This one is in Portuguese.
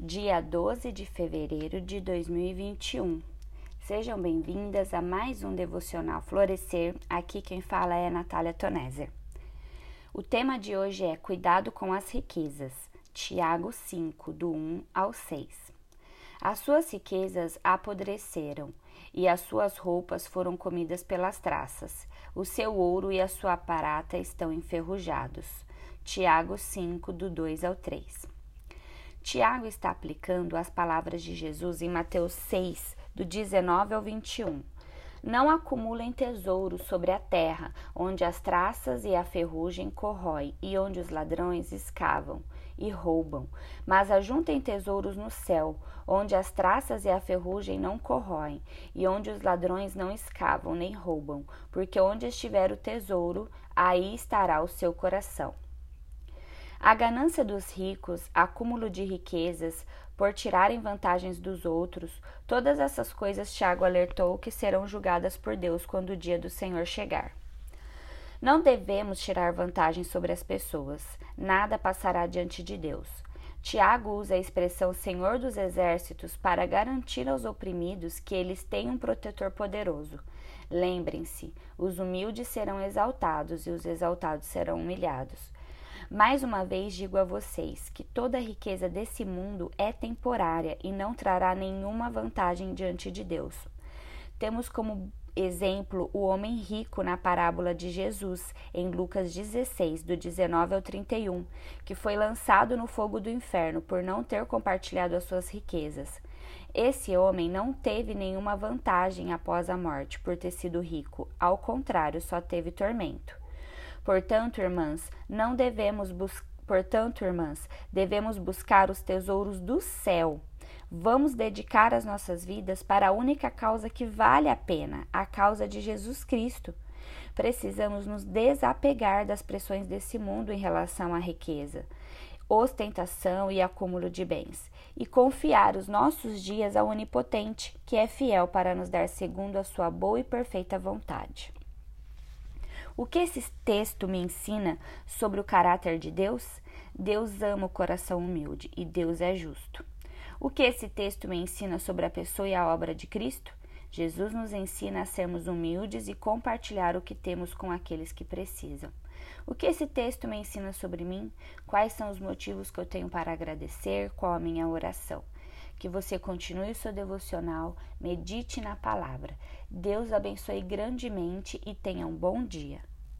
dia 12 de fevereiro de 2021. Sejam bem-vindas a mais um devocional Florescer. Aqui quem fala é Natália Toneser. O tema de hoje é Cuidado com as riquezas. Tiago 5, do 1 ao 6. As suas riquezas apodreceram e as suas roupas foram comidas pelas traças. O seu ouro e a sua prata estão enferrujados. Tiago 5, do 2 ao 3. Tiago está aplicando as palavras de Jesus em Mateus 6, do 19 ao 21. Não acumulem tesouros sobre a terra, onde as traças e a ferrugem corroem e onde os ladrões escavam e roubam, mas ajuntem tesouros no céu, onde as traças e a ferrugem não corroem e onde os ladrões não escavam nem roubam, porque onde estiver o tesouro, aí estará o seu coração. A ganância dos ricos, acúmulo de riquezas, por tirarem vantagens dos outros, todas essas coisas Tiago alertou que serão julgadas por Deus quando o dia do Senhor chegar. Não devemos tirar vantagem sobre as pessoas, nada passará diante de Deus. Tiago usa a expressão Senhor dos Exércitos para garantir aos oprimidos que eles têm um protetor poderoso. Lembrem-se: os humildes serão exaltados e os exaltados serão humilhados. Mais uma vez digo a vocês que toda a riqueza desse mundo é temporária e não trará nenhuma vantagem diante de Deus. Temos como exemplo o homem rico na parábola de Jesus, em Lucas 16, do 19 ao 31, que foi lançado no fogo do inferno por não ter compartilhado as suas riquezas. Esse homem não teve nenhuma vantagem após a morte por ter sido rico, ao contrário, só teve tormento. Portanto, irmãs, não devemos Portanto, irmãs, devemos buscar os tesouros do céu. Vamos dedicar as nossas vidas para a única causa que vale a pena, a causa de Jesus Cristo. Precisamos nos desapegar das pressões desse mundo em relação à riqueza, ostentação e acúmulo de bens, e confiar os nossos dias ao Onipotente, que é fiel para nos dar segundo a sua boa e perfeita vontade. O que esse texto me ensina sobre o caráter de Deus? Deus ama o coração humilde e Deus é justo. O que esse texto me ensina sobre a pessoa e a obra de Cristo? Jesus nos ensina a sermos humildes e compartilhar o que temos com aqueles que precisam. O que esse texto me ensina sobre mim? Quais são os motivos que eu tenho para agradecer? Qual a minha oração? Que você continue o seu devocional, medite na palavra. Deus abençoe grandemente e tenha um bom dia.